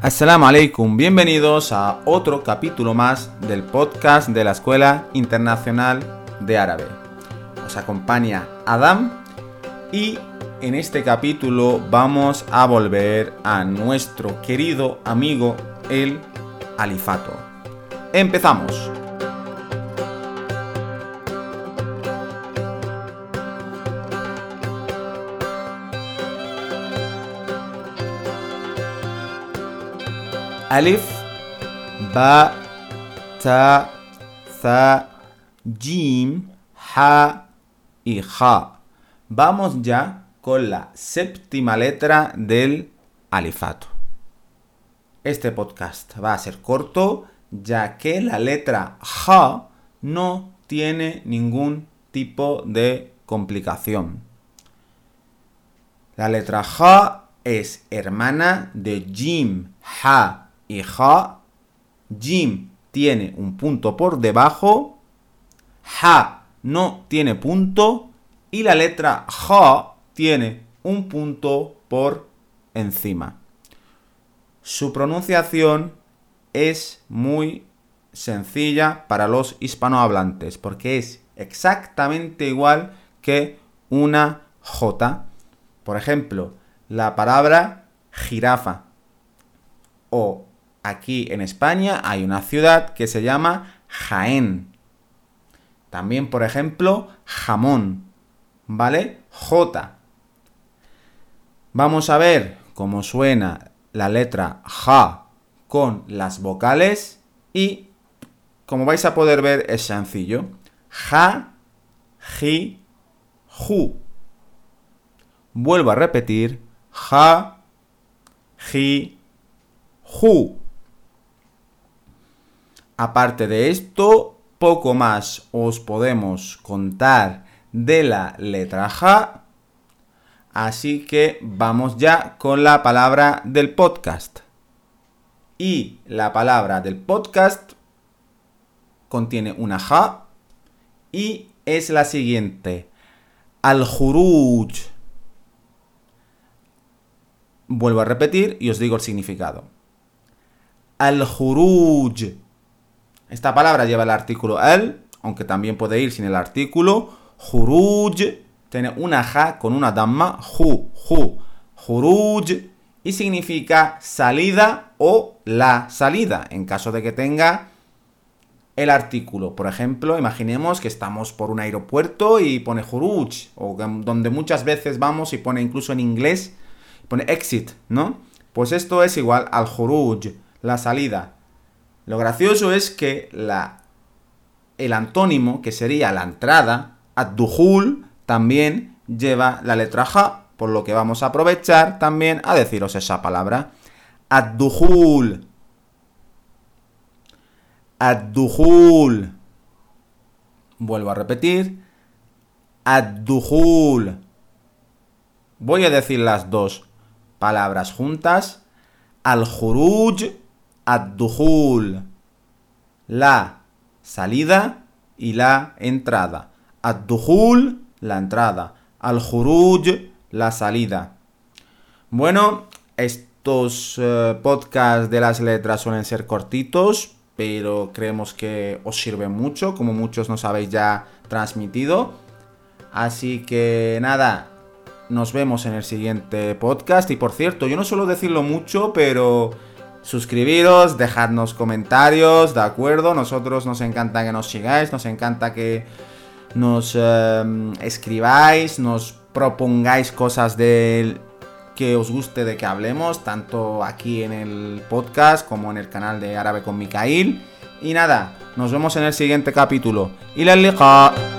Assalamu alaikum, bienvenidos a otro capítulo más del podcast de la Escuela Internacional de Árabe. Os acompaña Adam y en este capítulo vamos a volver a nuestro querido amigo el alifato. Empezamos. Alif, Ba, Ta, Za, Jim, Ha y Ja. Vamos ya con la séptima letra del alifato. Este podcast va a ser corto ya que la letra Ja no tiene ningún tipo de complicación. La letra Ja es hermana de Jim, Ha y Ja, Jim tiene un punto por debajo, Ha no tiene punto y la letra Ja tiene un punto por encima. Su pronunciación es muy sencilla para los hispanohablantes porque es exactamente igual que una J. Por ejemplo, la palabra jirafa aquí en España hay una ciudad que se llama Jaén. También, por ejemplo, jamón. ¿Vale? J. Vamos a ver cómo suena la letra Ja con las vocales y como vais a poder ver es sencillo. Ja, ji, ju. Vuelvo a repetir. Ja, ji, ju. Aparte de esto, poco más os podemos contar de la letra Ja. Así que vamos ya con la palabra del podcast. Y la palabra del podcast contiene una Ja y es la siguiente. Al-Juruj. Vuelvo a repetir y os digo el significado. Al-Juruj. Esta palabra lleva el artículo al, aunque también puede ir sin el artículo. Juruj tiene una ja con una damma, ju, ju. Juruj y significa salida o la salida, en caso de que tenga el artículo. Por ejemplo, imaginemos que estamos por un aeropuerto y pone Juruj, o donde muchas veces vamos y pone incluso en inglés, pone exit, ¿no? Pues esto es igual al Juruj, la salida. Lo gracioso es que el antónimo, que sería la entrada, ad-duhul, también lleva la letra ja, por lo que vamos a aprovechar también a deciros esa palabra. Ad-duhul. Ad-duhul. Vuelvo a repetir. Ad-duhul. Voy a decir las dos palabras juntas. Al-juruj ad-duhul, la salida y la entrada. Ad-duhul, la entrada. Al-juruj, la salida. Bueno, estos eh, podcasts de las letras suelen ser cortitos, pero creemos que os sirven mucho, como muchos nos habéis ya transmitido. Así que nada, nos vemos en el siguiente podcast. Y por cierto, yo no suelo decirlo mucho, pero suscribiros, dejadnos comentarios, ¿de acuerdo? Nosotros nos encanta que nos sigáis, nos encanta que nos em, escribáis, nos propongáis cosas de que os guste de que hablemos, tanto aquí en el podcast como en el canal de Árabe con Mikail. Y nada, nos vemos en el siguiente capítulo. Y la.